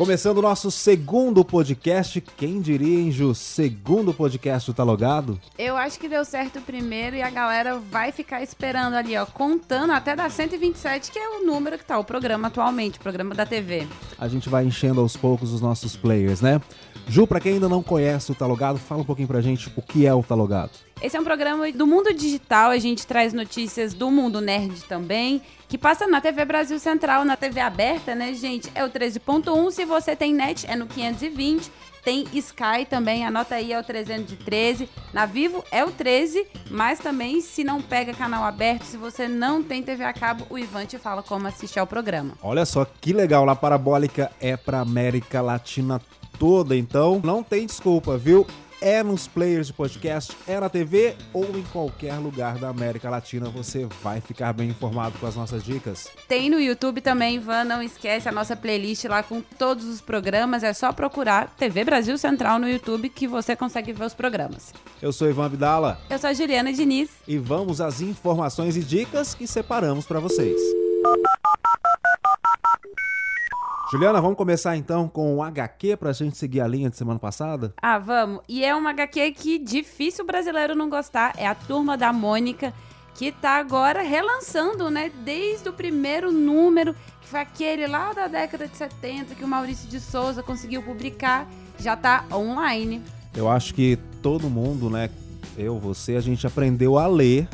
Começando o nosso segundo podcast, quem diria, hein, Ju? Segundo podcast Tá Logado? Eu acho que deu certo o primeiro e a galera vai ficar esperando ali, ó, contando até dar 127, que é o número que tá o programa atualmente, o programa da TV. A gente vai enchendo aos poucos os nossos players, né? Ju, pra quem ainda não conhece o Tá Logado, fala um pouquinho pra gente o que é o Tá Logado. Esse é um programa do mundo digital, a gente traz notícias do mundo nerd também, que passa na TV Brasil Central, na TV aberta, né, gente? É o 13.1, se você tem net é no 520, tem Sky também, anota aí, é o 313. Na Vivo é o 13, mas também se não pega canal aberto, se você não tem TV a cabo, o Ivan te fala como assistir ao programa. Olha só que legal, a Parabólica é pra América Latina toda, então não tem desculpa, viu? É nos players de podcast, é na TV ou em qualquer lugar da América Latina, você vai ficar bem informado com as nossas dicas. Tem no YouTube também, Ivan, não esquece a nossa playlist lá com todos os programas, é só procurar TV Brasil Central no YouTube que você consegue ver os programas. Eu sou Ivan Abdala. Eu sou a Juliana Diniz. E vamos às informações e dicas que separamos para vocês. Juliana, vamos começar então com o HQ pra gente seguir a linha de semana passada? Ah, vamos. E é uma HQ que difícil o brasileiro não gostar. É a Turma da Mônica, que tá agora relançando, né? Desde o primeiro número, que foi aquele lá da década de 70 que o Maurício de Souza conseguiu publicar, já tá online. Eu acho que todo mundo, né? Eu, você, a gente aprendeu a ler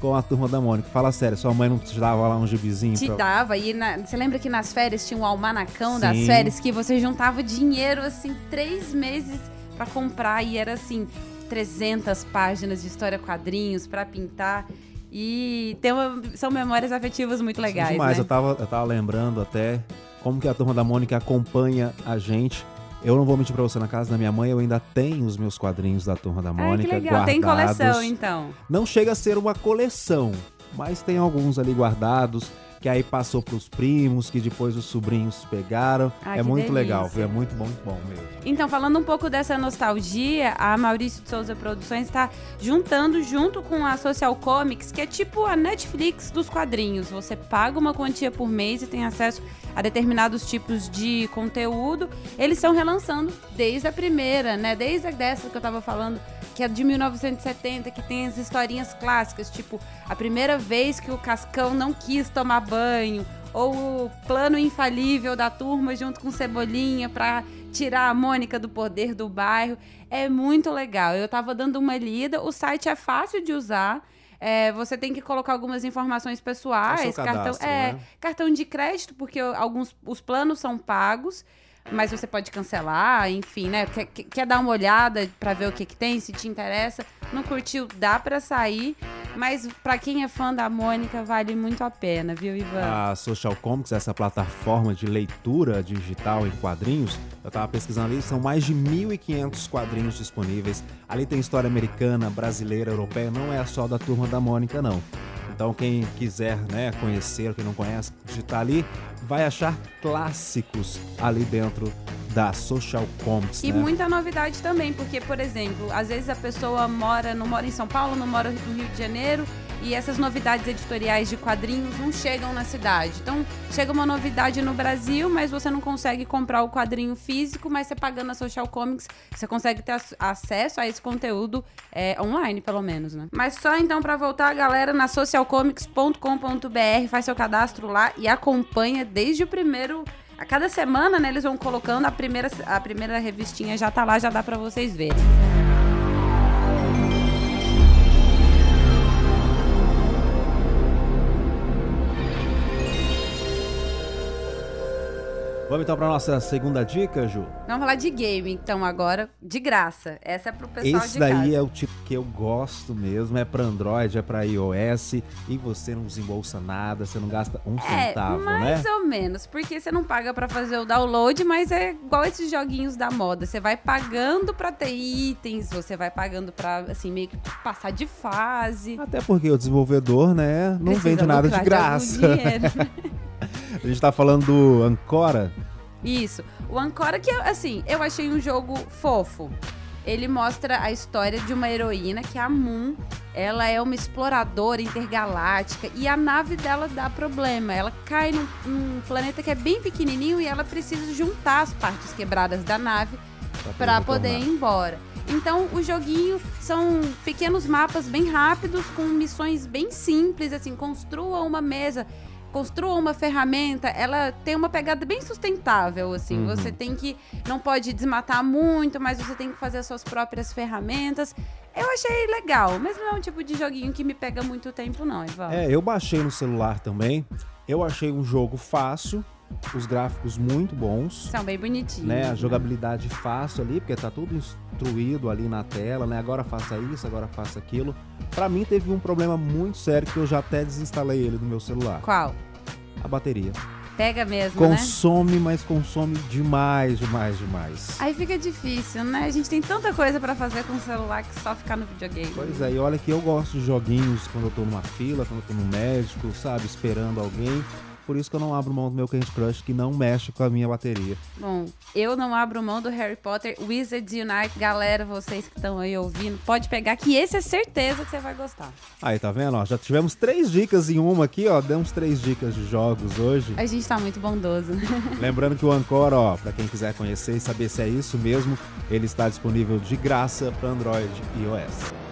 com a turma da Mônica. Fala sério, sua mãe não te dava lá um gibizinho? Te pra... dava. E na... você lembra que nas férias tinha um almanacão Sim. das férias que você juntava dinheiro, assim, três meses para comprar e era assim, 300 páginas de história quadrinhos para pintar. E tem uma... são memórias afetivas muito legais. Sim, demais, né? eu, tava, eu tava lembrando até como que a turma da Mônica acompanha a gente eu não vou mentir pra você, na casa da minha mãe eu ainda tenho os meus quadrinhos da Turma da Mônica Ai, que legal. Tem coleção, então. Não chega a ser uma coleção, mas tem alguns ali guardados que aí passou para os primos, que depois os sobrinhos pegaram. Ah, é muito delícia. legal, viu? É muito bom, muito bom mesmo. Então, falando um pouco dessa nostalgia, a Maurício de Souza Produções está juntando junto com a Social Comics, que é tipo a Netflix dos quadrinhos. Você paga uma quantia por mês e tem acesso a determinados tipos de conteúdo. Eles estão relançando desde a primeira, né? Desde a dessa que eu estava falando que é de 1970, que tem as historinhas clássicas, tipo a primeira vez que o Cascão não quis tomar banho, ou o plano infalível da turma junto com Cebolinha para tirar a Mônica do poder do bairro. É muito legal. Eu estava dando uma lida, o site é fácil de usar. É, você tem que colocar algumas informações pessoais, é cadastro, cartão, é, né? cartão de crédito, porque alguns os planos são pagos mas você pode cancelar, enfim, né? Quer, quer dar uma olhada para ver o que, que tem, se te interessa. Não curtiu, dá para sair. Mas para quem é fã da Mônica, vale muito a pena, viu, Ivan? A Social Comics, essa plataforma de leitura digital em quadrinhos, eu tava pesquisando ali, são mais de 1.500 quadrinhos disponíveis. Ali tem história americana, brasileira, europeia, não é só da turma da Mônica, não. Então quem quiser né, conhecer, quem não conhece, digitar ali, vai achar clássicos ali dentro da Social Comics. E né? muita novidade também, porque, por exemplo, às vezes a pessoa mora, não mora em São Paulo, não mora no Rio de Janeiro, e essas novidades editoriais de quadrinhos não chegam na cidade. Então, chega uma novidade no Brasil, mas você não consegue comprar o quadrinho físico, mas você pagando a Social Comics, você consegue ter acesso a esse conteúdo é, online, pelo menos, né? Mas só então para voltar, galera, na socialcomics.com.br, faz seu cadastro lá e acompanha desde o primeiro a cada semana, né, eles vão colocando a primeira a primeira revistinha já tá lá, já dá para vocês verem. Vamos então para nossa segunda dica, Ju? Vamos falar de game, então, agora, de graça. Essa é pro pessoal Esse de daí casa. é o tipo que eu gosto mesmo, é para Android, é para iOS, e você não desembolsa nada, você não gasta um é, centavo, mais né? Mais ou menos, porque você não paga para fazer o download, mas é igual esses joguinhos da moda. Você vai pagando para ter itens, você vai pagando para assim, meio que passar de fase. Até porque o desenvolvedor, né, não Precisa vende nada de graça. A gente tá falando do Ancora. Isso. O Ancora, que assim, eu achei um jogo fofo. ele mostra a história de uma heroína que é a Moon. Ela é uma exploradora intergaláctica e a nave dela dá problema. Ela cai num, num planeta que é bem pequenininho e ela precisa juntar as partes quebradas da nave para poder ir embora. Então, o joguinho são pequenos mapas bem rápidos, com missões bem simples, assim, construa uma mesa construa uma ferramenta, ela tem uma pegada bem sustentável, assim. Uhum. Você tem que. Não pode desmatar muito, mas você tem que fazer as suas próprias ferramentas. Eu achei legal, mas não é um tipo de joguinho que me pega muito tempo, não, Ivan. É, eu baixei no celular também. Eu achei um jogo fácil, os gráficos muito bons. São bem bonitinhos. Né? A jogabilidade fácil ali, porque tá tudo instruído ali na tela, né? Agora faça isso, agora faça aquilo. Para mim teve um problema muito sério que eu já até desinstalei ele do meu celular. Qual? A bateria. Pega mesmo, consome, né? mas consome demais, demais, demais. Aí fica difícil, né? A gente tem tanta coisa para fazer com o celular que só ficar no videogame. Pois é, e olha que eu gosto de joguinhos quando eu tô numa fila, quando eu tô no médico, sabe, esperando alguém por isso que eu não abro mão do meu Candy Crush, que não mexe com a minha bateria. Bom, eu não abro mão do Harry Potter Wizards Unite. Galera, vocês que estão aí ouvindo, pode pegar que esse é certeza que você vai gostar. Aí, tá vendo? Ó, já tivemos três dicas em uma aqui, ó. Demos três dicas de jogos hoje. A gente tá muito bondoso. Lembrando que o Ancora, ó, pra quem quiser conhecer e saber se é isso mesmo, ele está disponível de graça para Android e iOS.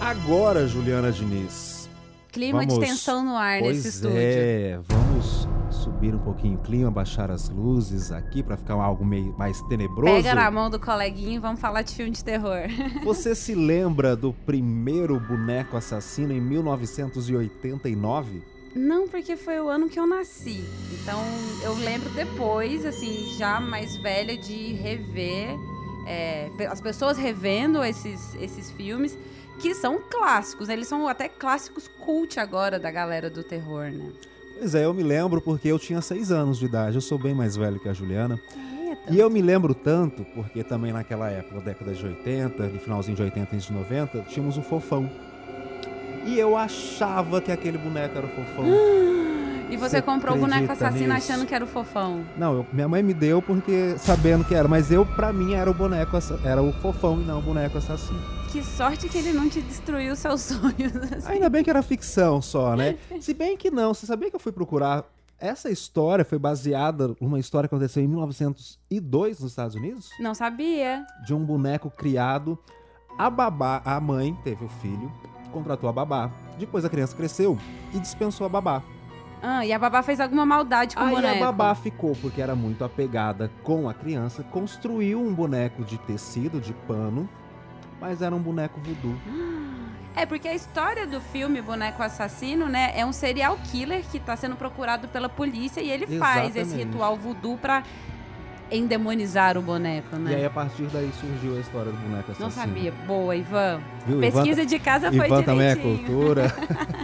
Agora, Juliana Diniz. Clima vamos... de tensão no ar pois nesse estúdio. É, vamos subir um pouquinho o clima, baixar as luzes aqui para ficar algo meio mais tenebroso. Pega na mão do coleguinha e vamos falar de filme de terror. Você se lembra do primeiro boneco assassino em 1989? Não, porque foi o ano que eu nasci. Então eu lembro depois, assim, já mais velha, de rever. É, as pessoas revendo esses, esses filmes que são clássicos. Né? Eles são até clássicos cult agora da galera do terror, né? Pois é, eu me lembro porque eu tinha seis anos de idade. Eu sou bem mais velho que a Juliana. E eu me lembro tanto porque também naquela época, década de 80, no finalzinho de 80 e de 90, tínhamos o Fofão. E eu achava que aquele boneco era o Fofão. E você, você comprou o boneco assassino nisso? achando que era o fofão? Não, eu, minha mãe me deu porque sabendo que era, mas eu para mim era o boneco era o fofão e não o boneco assassino. Que sorte que ele não te destruiu seus sonhos. Assim. Ainda bem que era ficção só, né? Se bem que não, você sabia que eu fui procurar essa história foi baseada numa história que aconteceu em 1902 nos Estados Unidos? Não sabia. De um boneco criado. A babá, a mãe teve o filho, contratou a babá. Depois a criança cresceu e dispensou a babá. Ah, e a babá fez alguma maldade com Aí o boneco. Aí a babá ficou, porque era muito apegada com a criança, construiu um boneco de tecido, de pano, mas era um boneco voodoo. É, porque a história do filme Boneco Assassino, né, é um serial killer que está sendo procurado pela polícia e ele Exatamente. faz esse ritual voodoo para endemonizar o boneco, né? E aí, a partir daí, surgiu a história do boneco assassino. Não sabia. Boa, Ivan. Viu? Pesquisa Ivan, de casa foi Ivan direitinho. também é cultura.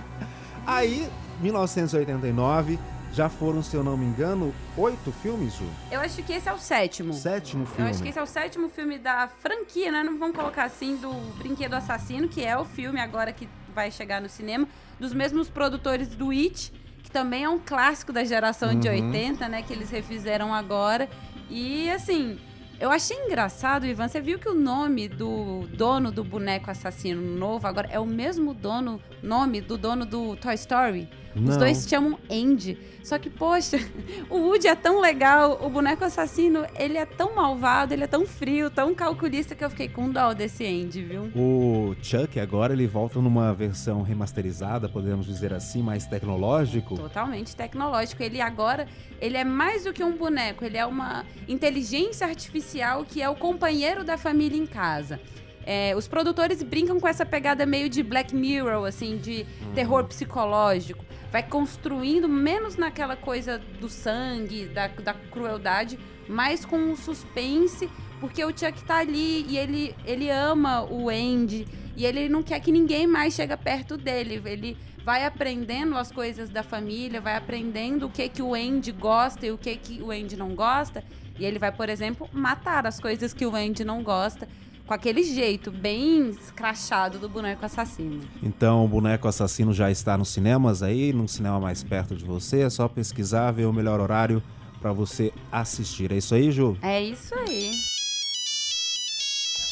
aí, 1989. Já foram, se eu não me engano, oito filmes, Ju? Eu acho que esse é o sétimo. Sétimo filme. Eu acho que esse é o sétimo filme da franquia, né? Não vamos colocar assim, do Brinquedo Assassino, que é o filme agora que vai chegar no cinema, dos mesmos produtores do It, que também é um clássico da geração uhum. de 80, né? Que eles refizeram agora. E, assim, eu achei engraçado, Ivan. Você viu que o nome do dono do boneco assassino novo agora é o mesmo dono, nome do dono do Toy Story? Não. Os dois se chamam Andy. Só que, poxa, o Woody é tão legal, o boneco assassino, ele é tão malvado, ele é tão frio, tão calculista que eu fiquei com dó desse Andy, viu? O Chuck agora ele volta numa versão remasterizada, podemos dizer assim, mais tecnológico. Totalmente tecnológico. Ele agora, ele é mais do que um boneco, ele é uma inteligência artificial que é o companheiro da família em casa. É, os produtores brincam com essa pegada meio de Black Mirror, assim, de uhum. terror psicológico. Vai construindo menos naquela coisa do sangue, da, da crueldade, mais com o suspense, porque o Chuck tá ali e ele, ele ama o Andy e ele não quer que ninguém mais chegue perto dele. Ele vai aprendendo as coisas da família, vai aprendendo o que que o Andy gosta e o que que o Andy não gosta. E ele vai, por exemplo, matar as coisas que o Andy não gosta com aquele jeito bem escrachado do boneco assassino. Então o boneco assassino já está nos cinemas aí, num cinema mais perto de você, é só pesquisar, ver o melhor horário para você assistir. É isso aí, Ju? É isso aí.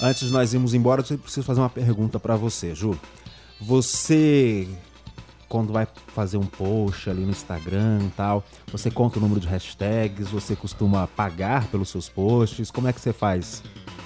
Antes de nós irmos embora, eu preciso fazer uma pergunta para você, Ju. Você quando vai fazer um post ali no Instagram e tal, você conta o número de hashtags, você costuma pagar pelos seus posts, como é que você faz?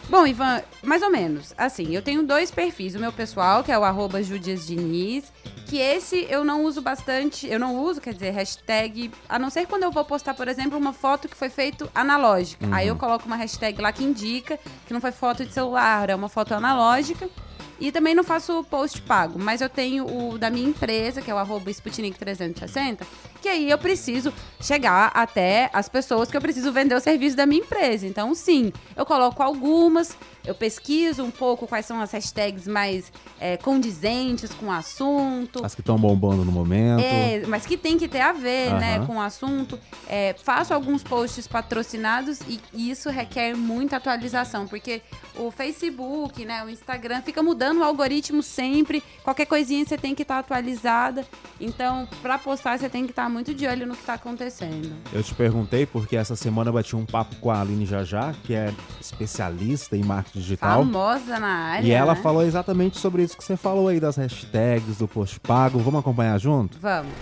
Bom, Ivan, mais ou menos. Assim, eu tenho dois perfis. O meu pessoal, que é o arroba Diniz, que esse eu não uso bastante, eu não uso, quer dizer, hashtag, a não ser quando eu vou postar, por exemplo, uma foto que foi feito analógica. Uhum. Aí eu coloco uma hashtag lá que indica que não foi foto de celular, é uma foto analógica. E também não faço post pago, mas eu tenho o da minha empresa, que é o arroba Sputnik360, que aí eu preciso chegar até as pessoas que eu preciso vender o serviço da minha empresa. Então, sim, eu coloco algumas, eu pesquiso um pouco quais são as hashtags mais é, condizentes com o assunto. As que estão bombando no momento. É, mas que tem que ter a ver, uhum. né, com o assunto. É, faço alguns posts patrocinados e isso requer muita atualização, porque o Facebook, né, o Instagram fica mudando o algoritmo sempre. Qualquer coisinha você tem que estar tá atualizada. Então, para postar, você tem que estar tá muito de olho no que está acontecendo. Eu te perguntei porque essa semana eu bati um papo com a Aline Jajá, que é especialista em marketing digital. Famosa na área. E ela né? falou exatamente sobre isso que você falou aí, das hashtags, do post pago. Vamos acompanhar junto? Vamos.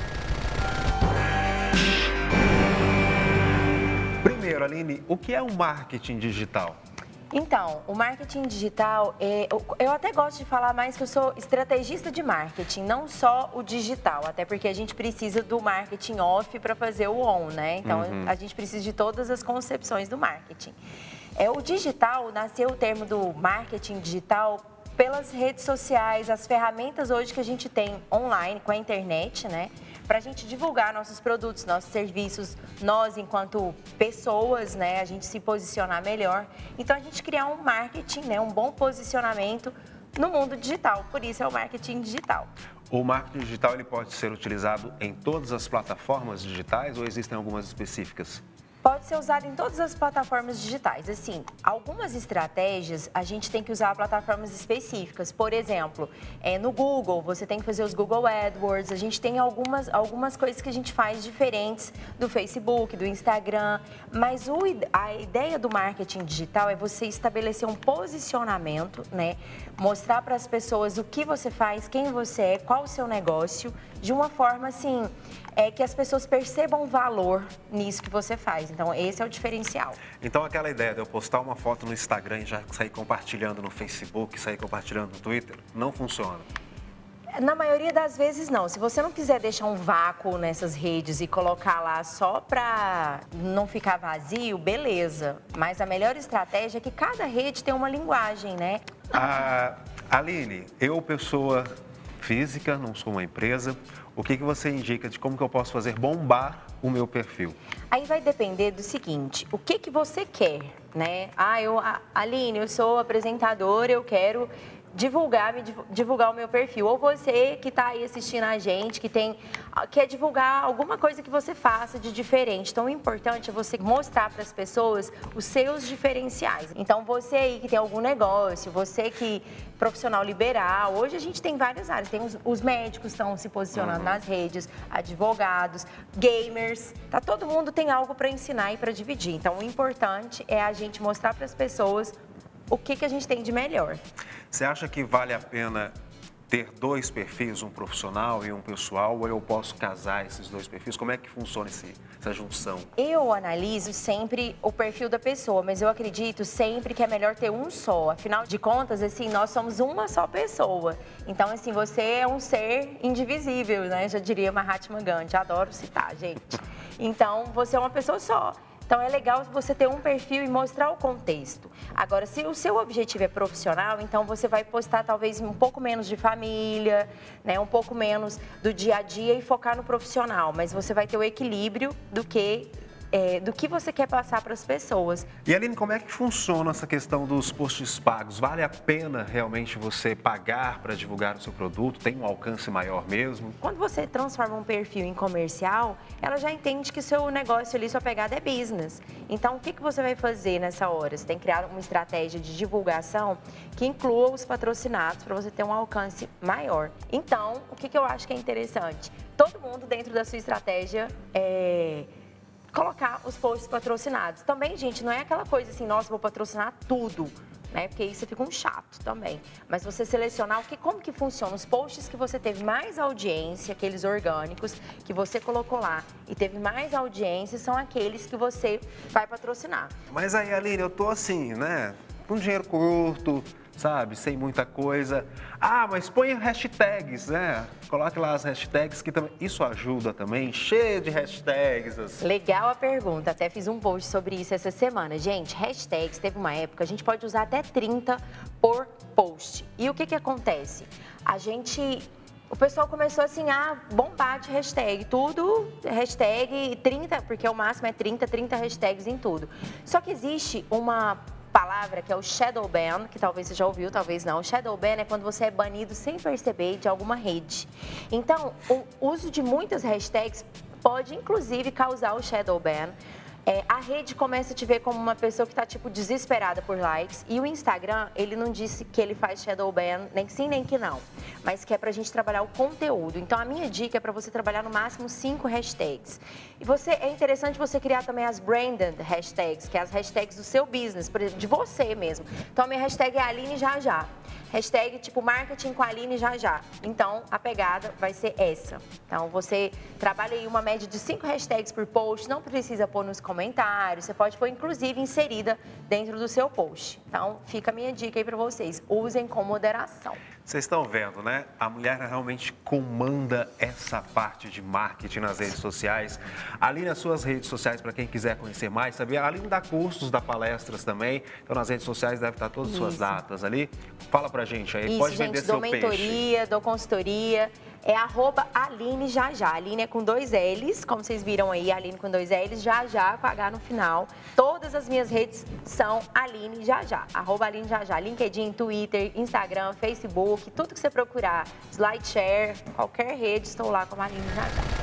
Primeiro, Aline, o que é o marketing digital? Então, o marketing digital, é, eu até gosto de falar mais que eu sou estrategista de marketing, não só o digital, até porque a gente precisa do marketing off para fazer o on, né? Então, uhum. a gente precisa de todas as concepções do marketing. É, o digital, nasceu o termo do marketing digital pelas redes sociais, as ferramentas hoje que a gente tem online com a internet, né? Para a gente divulgar nossos produtos, nossos serviços, nós enquanto pessoas, né? A gente se posicionar melhor. Então a gente criar um marketing, né? Um bom posicionamento no mundo digital. Por isso é o marketing digital. O marketing digital ele pode ser utilizado em todas as plataformas digitais ou existem algumas específicas? Pode ser usado em todas as plataformas digitais. Assim, algumas estratégias a gente tem que usar plataformas específicas. Por exemplo, é, no Google, você tem que fazer os Google AdWords. A gente tem algumas, algumas coisas que a gente faz diferentes do Facebook, do Instagram. Mas o, a ideia do marketing digital é você estabelecer um posicionamento, né? Mostrar para as pessoas o que você faz, quem você é, qual o seu negócio, de uma forma assim é que as pessoas percebam valor nisso que você faz. Então, esse é o diferencial. Então, aquela ideia de eu postar uma foto no Instagram e já sair compartilhando no Facebook, sair compartilhando no Twitter, não funciona. Na maioria das vezes não. Se você não quiser deixar um vácuo nessas redes e colocar lá só para não ficar vazio, beleza. Mas a melhor estratégia é que cada rede tem uma linguagem, né? Ah, Aline, eu, pessoa física, não sou uma empresa, o que, que você indica de como que eu posso fazer bombar o meu perfil? Aí vai depender do seguinte, o que, que você quer, né? Ah, eu, Aline, eu sou apresentadora, eu quero divulgar, me divulgar o meu perfil. Ou você que está aí assistindo a gente, que tem quer divulgar alguma coisa que você faça de diferente. Então, o importante é você mostrar para as pessoas os seus diferenciais. Então, você aí que tem algum negócio, você que profissional liberal, hoje a gente tem várias áreas. Tem os, os médicos estão se posicionando uhum. nas redes, advogados, gamers. Tá todo mundo tem algo para ensinar e para dividir. Então, o importante é a gente mostrar para as pessoas o que, que a gente tem de melhor. Você acha que vale a pena ter dois perfis, um profissional e um pessoal, ou eu posso casar esses dois perfis? Como é que funciona esse, essa junção? Eu analiso sempre o perfil da pessoa, mas eu acredito sempre que é melhor ter um só. Afinal de contas, assim, nós somos uma só pessoa. Então, assim, você é um ser indivisível, né? Já diria Mahatma Gandhi. Adoro citar, gente. Então, você é uma pessoa só. Então é legal você ter um perfil e mostrar o contexto. Agora, se o seu objetivo é profissional, então você vai postar talvez um pouco menos de família, né, um pouco menos do dia a dia e focar no profissional, mas você vai ter o equilíbrio do que é, do que você quer passar para as pessoas. E Aline, como é que funciona essa questão dos posts pagos? Vale a pena realmente você pagar para divulgar o seu produto? Tem um alcance maior mesmo? Quando você transforma um perfil em comercial, ela já entende que seu negócio ali, sua pegada é business. Então, o que, que você vai fazer nessa hora? Você tem que criar uma estratégia de divulgação que inclua os patrocinados para você ter um alcance maior. Então, o que, que eu acho que é interessante? Todo mundo dentro da sua estratégia é colocar os posts patrocinados. Também, gente, não é aquela coisa assim, nossa, vou patrocinar tudo. Né? Porque isso fica um chato também. Mas você selecionar o que, como que funciona os posts que você teve mais audiência, aqueles orgânicos que você colocou lá e teve mais audiência, são aqueles que você vai patrocinar. Mas aí, Aline, eu tô assim, né? Com dinheiro curto, sabe? Sem muita coisa. Ah, mas põe hashtags, né? Coloque lá as hashtags que também. Isso ajuda também, cheio de hashtags. Assim. Legal a pergunta. Até fiz um post sobre isso essa semana. Gente, hashtags, teve uma época, a gente pode usar até 30 por post. E o que que acontece? A gente o pessoal começou assim a bombar de hashtag, tudo hashtag 30, porque o máximo é 30, 30 hashtags em tudo. Só que existe uma palavra que é o shadow ban, que talvez você já ouviu, talvez não. O shadow ban é quando você é banido sem perceber de alguma rede. Então, o uso de muitas hashtags pode inclusive causar o shadow ban é, a rede começa a te ver como uma pessoa que está, tipo, desesperada por likes. E o Instagram, ele não disse que ele faz shadow ban, nem sim, nem que não. Mas que é para a gente trabalhar o conteúdo. Então, a minha dica é para você trabalhar no máximo cinco hashtags. E você, é interessante você criar também as branded hashtags, que é as hashtags do seu business, de você mesmo. Então, a minha hashtag é Aline Já Já. Hashtag tipo marketing com a Aline já já. Então, a pegada vai ser essa. Então, você trabalha aí uma média de cinco hashtags por post, não precisa pôr nos comentários, você pode pôr inclusive inserida dentro do seu post. Então, fica a minha dica aí para vocês. Usem com moderação. Vocês estão vendo, né? A mulher realmente comanda essa parte de marketing nas redes sociais. Ali nas suas redes sociais, para quem quiser conhecer mais, sabia? Ali dá cursos, dá palestras também. Então, nas redes sociais deve estar todas as suas datas ali. Fala pra gente aí, Isso, pode gente, vender dou seu mentoria, peixe. dou consultoria é arroba Aline Jajá. Aline é com dois L's, como vocês viram aí, Aline com dois L's, Jajá com H no final. Todas as minhas redes são Aline Jajá, arroba Aline. LinkedIn, Twitter, Instagram, Facebook, tudo que você procurar, SlideShare, qualquer rede, estou lá como Aline Jajá.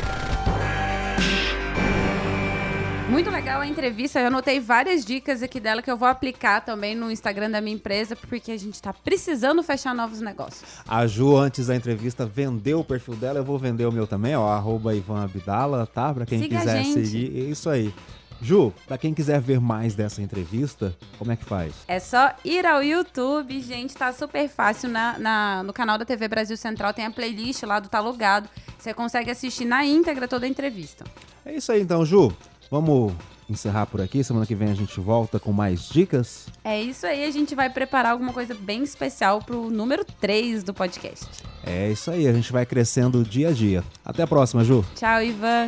Muito legal a entrevista. Eu anotei várias dicas aqui dela que eu vou aplicar também no Instagram da minha empresa, porque a gente está precisando fechar novos negócios. A Ju, antes da entrevista, vendeu o perfil dela. Eu vou vender o meu também, ó. Arroba Ivan Abdala, tá? Pra quem Siga quiser seguir. É isso aí. Ju, pra quem quiser ver mais dessa entrevista, como é que faz? É só ir ao YouTube, gente, tá super fácil. Na, na- no canal da TV Brasil Central tem a playlist lá do Tá Logado. Você consegue assistir na íntegra toda a entrevista. É isso aí então, Ju. Vamos encerrar por aqui. Semana que vem a gente volta com mais dicas. É isso aí, a gente vai preparar alguma coisa bem especial pro número 3 do podcast. É isso aí, a gente vai crescendo dia a dia. Até a próxima, Ju. Tchau, Ivan.